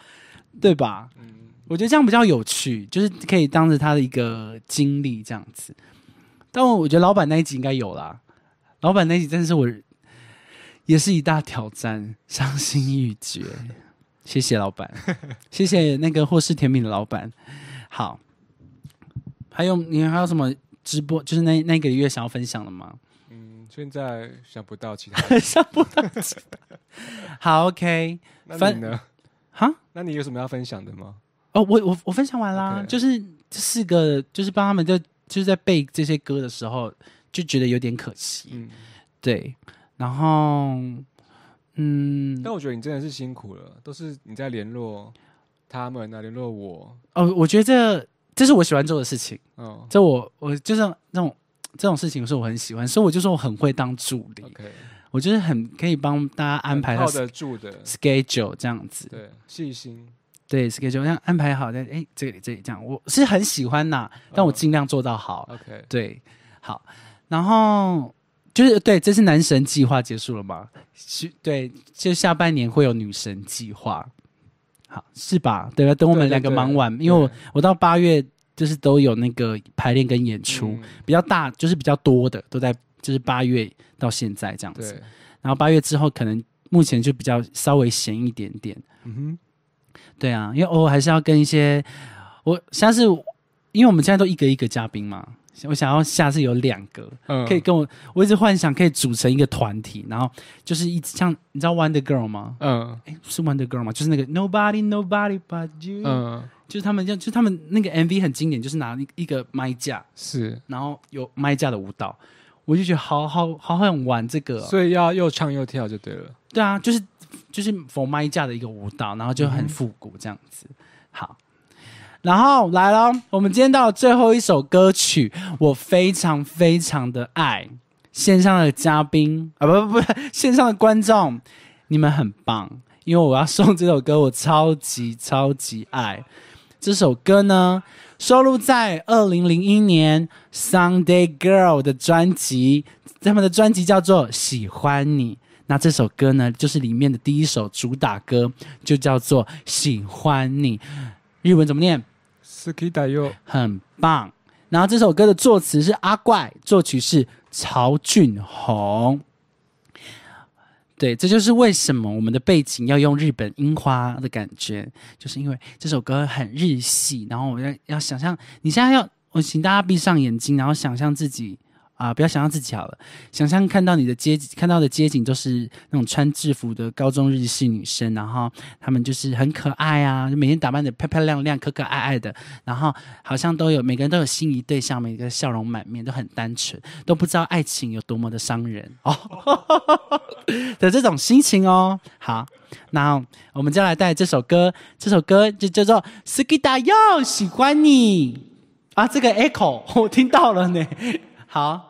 对吧？嗯，我觉得这样比较有趣，就是可以当着他的一个经历这样子。但我觉得老板那一集应该有啦，老板那一集真的是我也是一大挑战，伤心欲绝。<laughs> 谢谢老板，<laughs> 谢谢那个霍氏甜品的老板。好，还有你还有什么直播？就是那那个月想要分享的吗？嗯，现在想不到其他。<laughs> 想不到其他。好，OK，那分你呢？哈，那你有什么要分享的吗？哦，我我我分享完啦就是这四个，就是帮他们在就是在背这些歌的时候，就觉得有点可惜，嗯，对，然后嗯，但我觉得你真的是辛苦了，都是你在联络他们啊，联络我，哦，我觉得这这是我喜欢做的事情，嗯。这我我就是那种这种事情是我很喜欢，所以我就说我很会当助理我就是很可以帮大家安排他靠得住的，schedule 这样子，对，细心，对 schedule 这样安排好在哎这里这里这样，我是很喜欢呐，但我尽量做到好，OK，对，好，然后就是对，这是男神计划结束了吗？是，对，就下半年会有女神计划，好是吧？对吧？等我们两个忙完，因为我我到八月就是都有那个排练跟演出，嗯。比较大，就是比较多的都在就是八月到现在这样子，然后八月之后可能目前就比较稍微闲一点点，嗯对啊，因为偶尔还是要跟一些我下次，因为我们现在都一个一个嘉宾嘛，我想要下次有两个，嗯可以跟我，我一直幻想可以组成一个团体，然后就是一直像你知道 Wonder Girl 吗？嗯？诶，是 Wonder Girl 吗？就是那个 Nobody Nobody But You，、嗯，就是他们就是他们那个 MV 很经典，就是拿一一个麦架，是，然后有麦架的舞蹈，我就觉得好好好想玩这个哦、所以要又唱又跳就对了，对啊，就是就是否麦架的一个舞蹈，然后就很复古这样子。好，然后来了，我们今天到最后一首歌曲，我非常非常的爱线上的嘉宾啊，不不不，线上的观众，你们很棒，因为我要送这首歌，我超级超级爱这首歌呢。收录在二零零一年《Sunday Girl》的专辑，他们的专辑叫做《喜欢你》。那这首歌呢，就是里面的第一首主打歌，就叫做《喜欢你》。日文怎么念？斯基达又很棒。然后这首歌的作词是阿怪，作曲是曹俊宏。对，这就是为什么我们的背景要用日本樱花的感觉，就是因为这首歌很日系。然后我要要想象，你现在要我请大家闭上眼睛，然后想象自己啊，不要想象自己好了，想象看到你的街看到的街景都是那种穿制服的高中日系女生，然后她们就是很可爱啊，每天打扮的漂漂亮亮、可可爱爱的，然后好像都有每个人都有心仪对象，每个笑容满面，都很单纯，都不知道爱情有多么的伤人哦 <laughs> 的这种心情哦。好，那我们就来带这首歌，这首歌就叫做《斯基达哟喜欢你》啊，这个 echo 我听到了呢。好，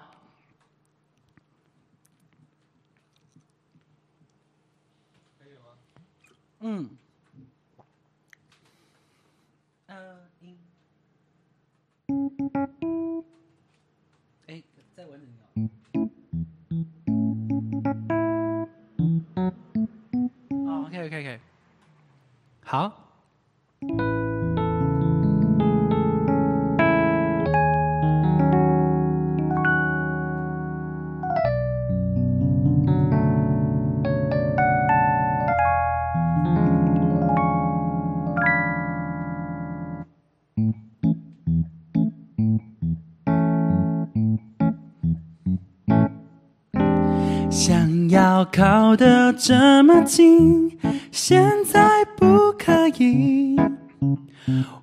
嗯，呃，音，哎，再稳点哦。哦，OK，OK，OK，好。想要靠得这么近，现在不可以。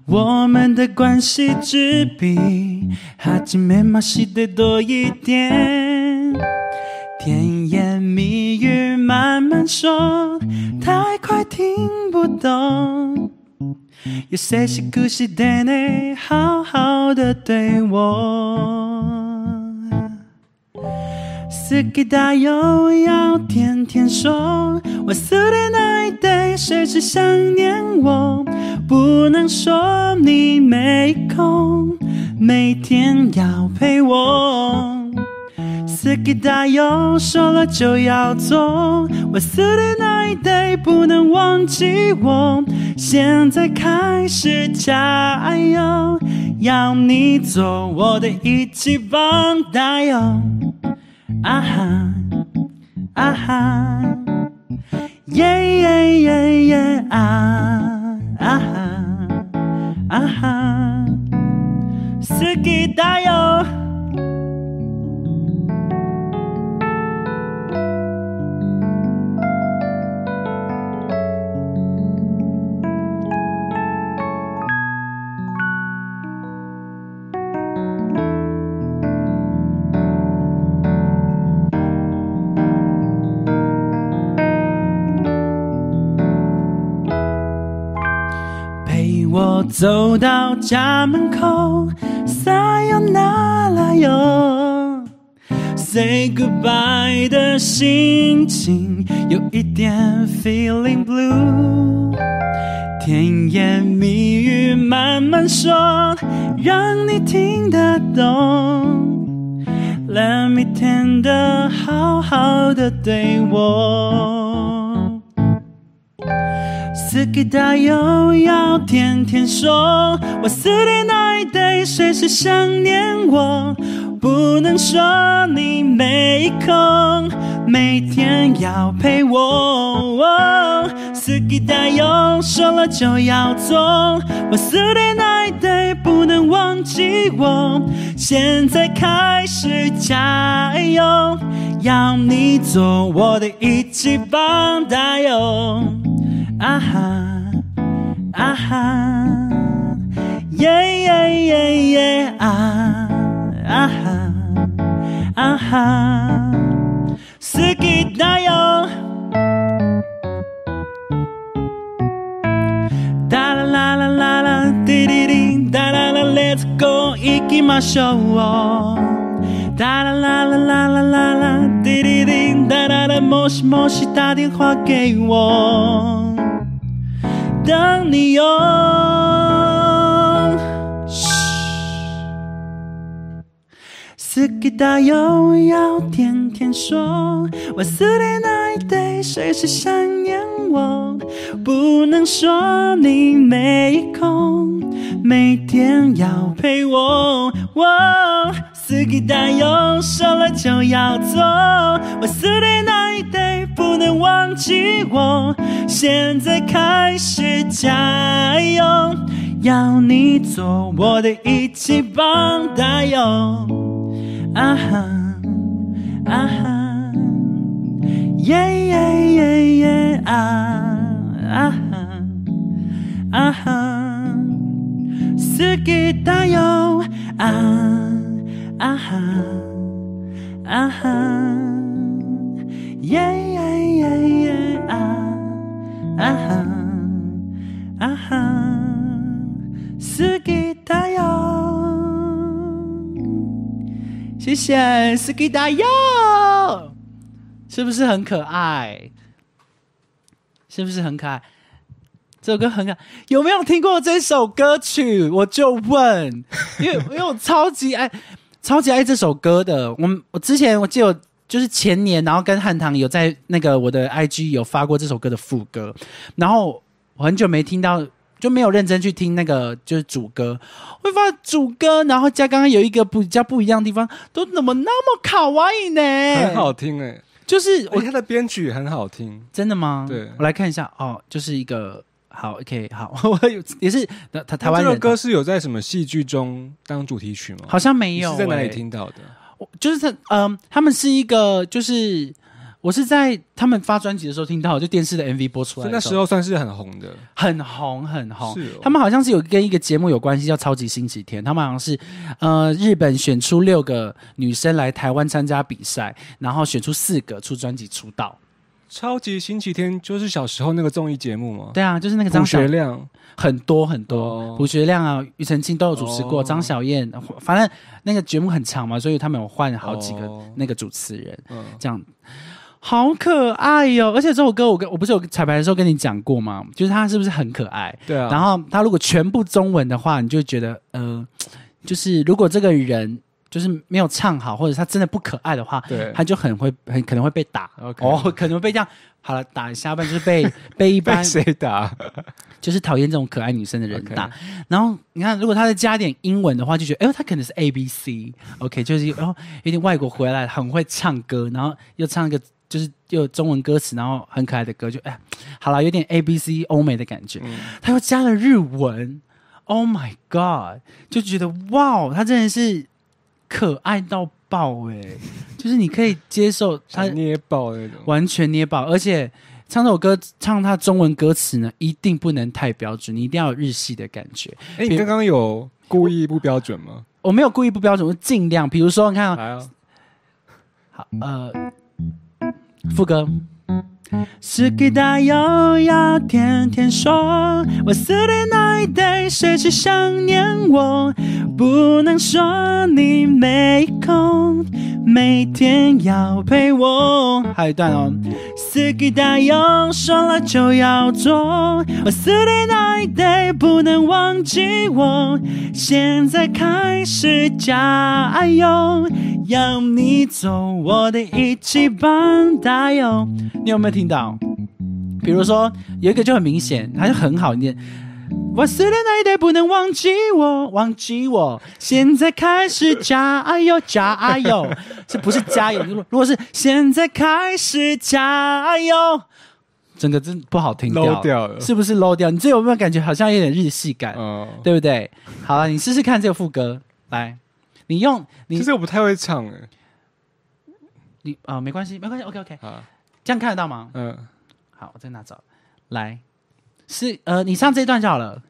我们的关系只比哈基梅马西得多一点。甜言蜜语慢慢说，太快听不懂。有谁是故事的你，好好的对我。好きだよ，要天天说。我死的那一 day，随时想念我，不能说你没空，每天要陪我。好きだよ，说了就要做。我死的那一 day，不能忘记我，现在开始加油，要你做我的一级棒大友。 啊哈，啊哈，耶耶耶耶啊，啊哈，啊哈，好きだよ。 走到家门口，撒由那拉哟，say goodbye 的心情有一点 feeling blue，甜言蜜语慢慢说，让你听得懂。Let me 甜的好好的对我。好きだよ，要天天说。我死的那一 day，随时想念我，不能说你没空，每天要陪我。好きだよ，说了就要做。我死的那一 day，不能忘记我，现在开始加油，要你做我的一级棒 あはあはイェイイェイイェイイェイああはあは好きだよ。ダラララララディリリンダララレッツゴー行きましょう。ダラララララララディリリンダララもしもしダディ打电话给我等你哟。好きだよ，要天天说。我死的那一 day，随时想念我，不能说你没空，每天要陪我。 好きだよ，说了就要做。我死的那一 day，不能忘记我，现在开始加油，要你做我的一级棒大友。 啊哈啊哈，耶耶耶耶啊啊哈啊哈，好きだよ啊 啊哈啊哈，耶耶耶耶啊啊哈啊哈，好きだよ。谢谢斯基达哟，是不是很可爱？是不是很可爱？这首歌很可爱，有没有听过这首歌曲？我就问，因为因为我超级爱， 超级爱这首歌的。我们我之前我记得就是前年，然后跟汉唐有在那个我的 IG 有发过这首歌的副歌，然后我很久没听到。就没有认真去听那个就是主歌，会发现主歌，然后加刚刚有一个比较不一样的地方，都怎么那么卡哇伊呢？很好听哎、就是我我他的编曲也很好听，真的吗？对我来看一下哦，就是一个好，OK，好，<laughs> 我有也是台台湾人这个歌是有在什么戏剧中当主题曲吗？好像没有、在哪里欸听到的？我就是他，嗯，他们是一个，就是我是在他们发专辑的时候听到，就电视的 MV 播出来的那时候算是很红的，很红很红。是哦他们好像是有跟一个节目有关系，叫《超级星期天》。他们好像是呃日本选出六个女生来台湾参加比赛，然后选出四个出专辑出道。超级星期天就是小时候那个综艺节目嘛，对啊，就是那个张学亮，很多很多。哦，学亮啊、庾澄庆都有主持过，哦。张小燕，反正那个节目很长嘛，所以他们有换好几个哦。那个主持人。嗯，这样。好可爱哟、而且这首歌我跟我不是有彩排的时候跟你讲过吗？就是他是不是很可爱？对啊，然后他如果全部中文的话，你就觉得呃，就是如果这个人就是没有唱好，或者他真的不可爱的话，对他就很会很可能会被打。OK 哦，可能会被这样好了打一下，不然就是被 <laughs> 被一般被谁打？<laughs> 就是讨厌这种可爱女生的人打。然后你看，如果他再加点英文的话，就觉得，哎呦，他可能是 A B C，OK，、就是然后有点外国回来，很会唱歌，然后又唱一个就是又有中文歌词，然后很可爱的歌，就哎，好了，有点 A B C 欧美的感觉。嗯他又加了日文，Oh my God，就觉得哇，他真的是可爱到爆哎、就是你可以接受他捏爆那种。完全捏爆，而且唱这首歌唱他中文歌词呢，一定不能太标准，你一定要有日系的感觉。哎，你刚刚有故意不标准吗？我没有故意不标准，我尽量，比如说你看好呃，副歌。好きだよ，要天天说。我死的那一 day，谁去想念我？不能说你没空，每天要陪我。还有一段哦，好きだよ，说了就要做。我死的那一 day，不能忘记我。现在开始加油， 要你走我的一起棒打油。你有没有听到？比如说有一个就很明显，它就很好念。我死的那一代不能忘记我，忘记我。现在开始加油，加油，这不是加油。如果如果是现在开始加油，整个真不好听掉掉了是不是 low 掉？你这有没有感觉好像有点日系感？哦，对不对？好了，你试试看这个副歌，来，你用你其实我不太会唱哎。你啊、没关系，没关系，OK OK，啊，这样看得到吗？嗯，好，我再拿找，来，是呃，你唱这一段就好了，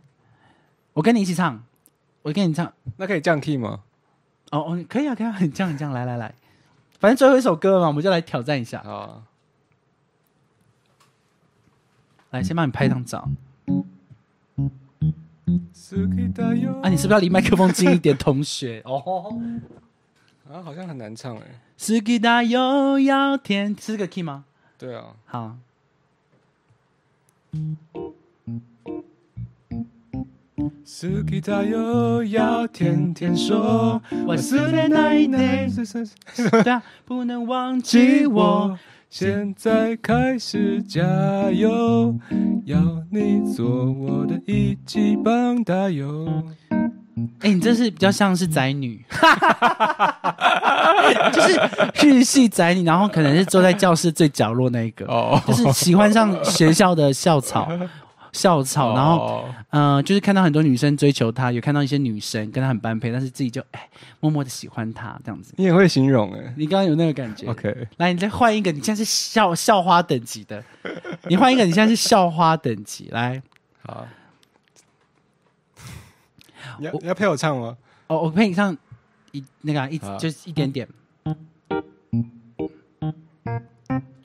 我跟你一起唱，我跟你唱，那可以降 key 吗？哦哦，可以啊，可以啊，你这样你这样，来来来，反正最后一首歌嘛，我们就来挑战一下，啊，来，先帮你拍一张照，好きだよ 啊，你是不是要离麦克风近一点，同学？<laughs> 哦，啊，好像很难唱哎。斯基达又要天，是这个 key 吗？对啊，好，好きだよ，要天天说。我死的那一天，<laughs> 对啊，不能忘记我。 现在开始加油，要你做我的一级棒打油。哎、你这是比较像是宅女，<laughs> 就是日系宅女，然后可能是坐在教室最角落那一个，哦。就是喜欢上学校的校草，校草，然后哦嗯、呃就是看到很多女生追求他，有看到一些女生跟他很般配，但是自己就哎默默的喜欢他这样子。你也会形容哎。你刚刚有那个感觉 OK，来，你再换一个，你现在是校校花等级的，<laughs> 你换一个，你现在是校花等级，来，好。你要你要陪我唱吗？哦，我陪你唱一那个啊、一好就是一点点。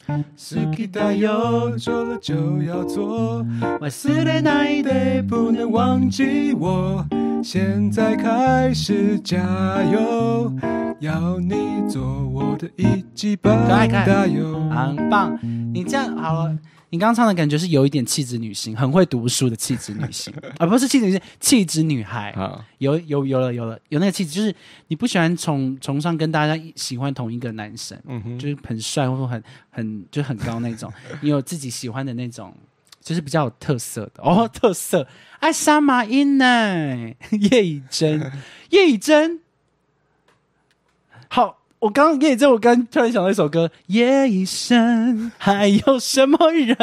好きだよ，做了就要做，我是的那一得不能忘记我。现在开始加油，要你做我的一级棒可爱可爱打油。很棒，你这样好了。 你刚刚唱的感觉是有一点气质女性，很会读书的气质女性，<laughs> 而、不是气质女性，气质女孩。好，有有有了有了有那个气质，就是你不喜欢崇崇尚跟大家喜欢同一个男生，嗯哼，就是很帅或者很很就很高那种，<laughs> 你有自己喜欢的那种，就是比较有特色的哦，特色。爱杀马音呢，<laughs> 叶以真，叶以真，好。我刚刚叶以真，我刚突然想到一首歌，《夜已深》，还有什么人？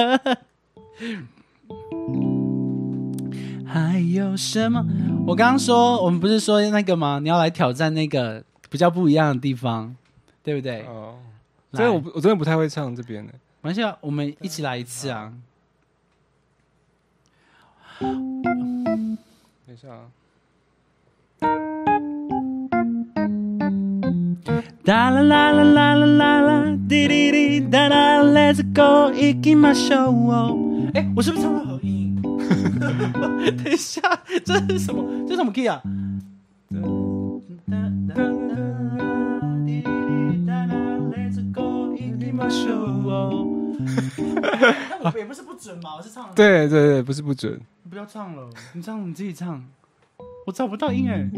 还有什么？我刚刚说，我们不是说那个吗？你要来挑战那个比较不一样的地方，对不对？哦，来这我不我真的不太会唱这边的。没关系啊，我们一起来一次啊！等一下啊，哒啦啦啦啦啦啦啦，滴滴滴哒啦，Let's go，行きましょう。哎，我是不是唱到合音？<laughs> 等一下，这是什么？这是什么 key 啊？我也不是不准嘛，我是唱。对对对，不是不准。你不要唱了，你唱你自己唱，我找不到音哎。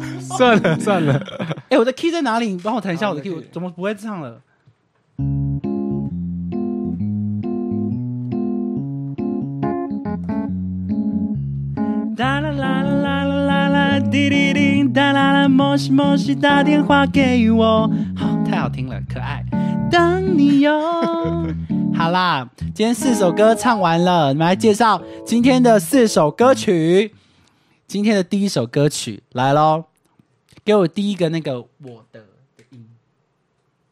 <laughs> 算了算了，哎、我的 key 在哪里？你帮我弹一下我的 key，我怎么不会唱了？哒啦啦啦啦啦啦啦，滴滴滴，哒啦啦，莫西莫西打电话给我，好，太好听了，可爱。当你有，好啦，今天四首歌唱完了，你们来介绍今天的四首歌曲。今天的第一首歌曲来喽，给我第一个那个我的的音。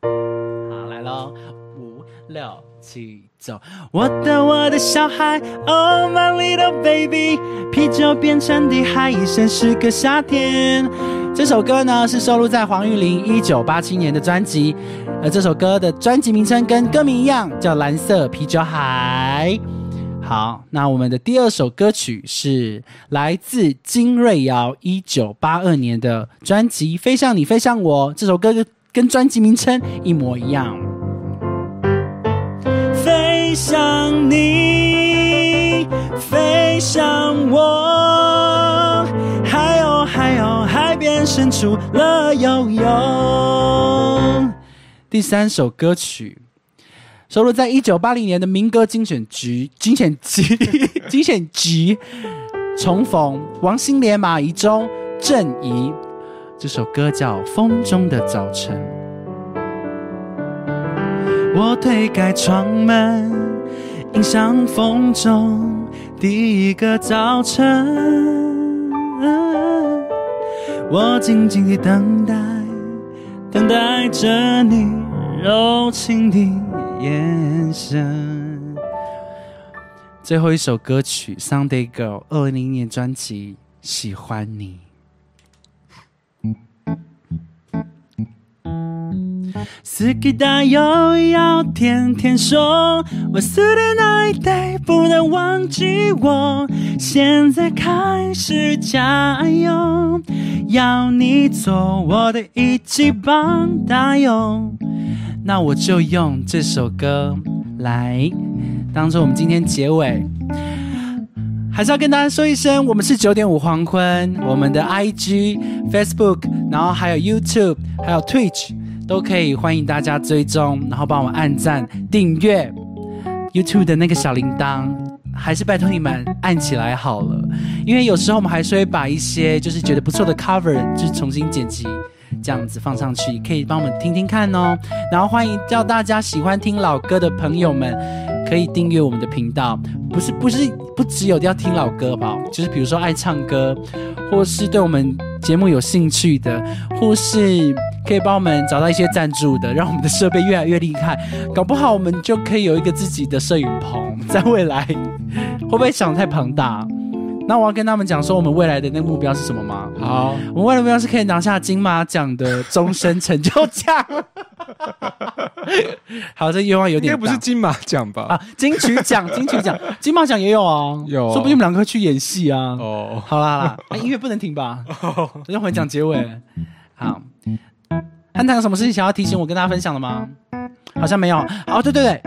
好，来喽，五六七，走。我的我的小孩，Oh my little baby，啤酒变成的海，一生是个夏天。这首歌呢是收录在黄玉玲一九八七年的专辑，而这首歌的专辑名称跟歌名一样，叫《蓝色啤酒海》。好，那我们的第二首歌曲是来自金瑞瑶一九八二年的专辑《飞向你，飞向我》。这首歌跟跟专辑名称一模一样。飞向你，飞向我，海鸥，海鸥海边深处乐悠悠。第三首歌曲收录在一九八零年的民歌精选集精选集精选集，重逢王心莲、马怡中、郑怡。这首歌叫《风中的早晨》。我推开窗门，迎向风中第一个早晨。我静静地等待，等待着你柔情的眼神。最后一首歌曲《Sunday Girl》，二零零年专辑《喜欢你》。好きだよ，要天天说。我死的那一 day 不能忘记我。现在开始加油，要你做我的一级棒打油。 那我就用这首歌来当做我们今天结尾。还是要跟大家说一声，我们是九点五黄昏，我们的 IG、Facebook，然后还有 YouTube，还有 Twitch，都可以欢迎大家追踪，然后帮我按赞、订阅 YouTube 的那个小铃铛，还是拜托你们按起来好了，因为有时候我们还是会把一些就是觉得不错的 cover，就重新剪辑这样子放上去，可以帮我们听听看哦。然后欢迎叫大家喜欢听老歌的朋友们，可以订阅我们的频道。不是不是不只有要听老歌吧，就是比如说爱唱歌，或是对我们节目有兴趣的，或是可以帮我们找到一些赞助的，让我们的设备越来越厉害。搞不好我们就可以有一个自己的摄影棚，在未来会不会想太庞大？那我要跟他们讲说，我们未来的那个目标是什么吗？好，我们未来目标是可以拿下金马奖的终身成就奖。<laughs> 好，这愿望有点应该不是金马奖吧？啊，金曲奖，<laughs> 金曲奖，金马奖也有啊，有说不定我们两个会去演戏啊。哦，好啦好啦，啊音乐不能停吧？要回讲结尾。好，安谈有什么事情想要提醒我跟大家分享的吗？好像没有。哦，对对对，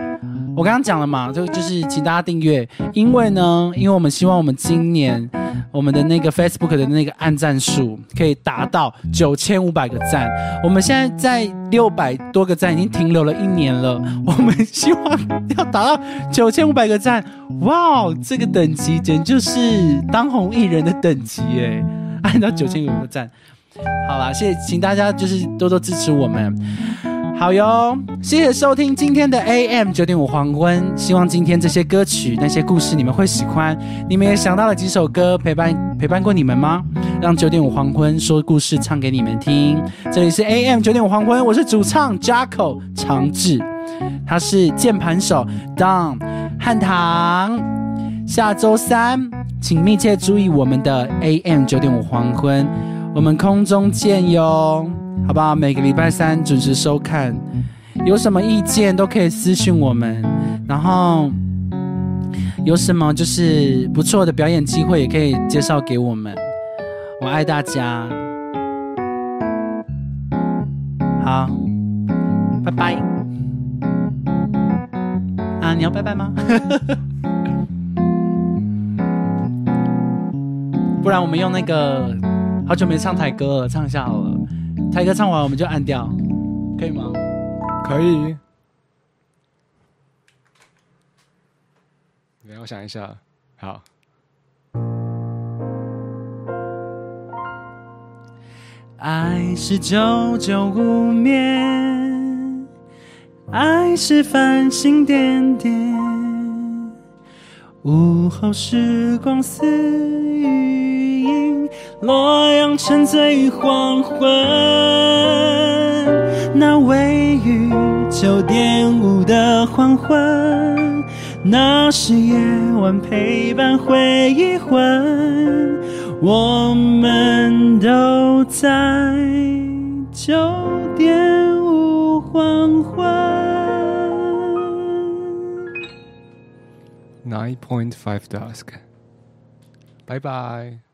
我刚刚讲了嘛，就就是请大家订阅，因为呢，因为我们希望我们今年我们的那个 Facebook 的那个按赞数可以达到九千五百个赞，我们现在在六百多个赞，已经停留了一年了，我们希望要达到九千五百个赞，哇，这个等级简直就是当红艺人的等级耶！按到九千五个赞，好啦，谢谢，请大家就是多多支持我们。好哟，谢谢收听今天的 AM 九点五黄昏。希望今天这些歌曲、那些故事你们会喜欢。你们也想到了几首歌陪伴陪伴过你们吗？让九点五黄昏说故事唱给你们听。这里是 AM 九点五黄昏，我是主唱 Jaco 长志，他是键盘手 Don 汉唐。下周三，请密切注意我们的 AM 九点五黄昏，我们空中见哟，好不好？每个礼拜三准时收看，有什么意见都可以私信我们，然后有什么就是不错的表演机会，也可以介绍给我们。我爱大家，好，拜拜。啊，你要拜拜吗？<laughs> 不然我们用那个好久没唱台歌了，唱一下好了。台歌唱完我们就按掉，可以吗？可以。对，我想一下，好。爱是久久无眠，爱是繁星点点，午后时光似雨影，洛阳沉醉于黄昏。那位于九点五的黄昏，那是夜晚陪伴回忆魂。我们都在九点五黄昏。Nine point five dusk。拜拜。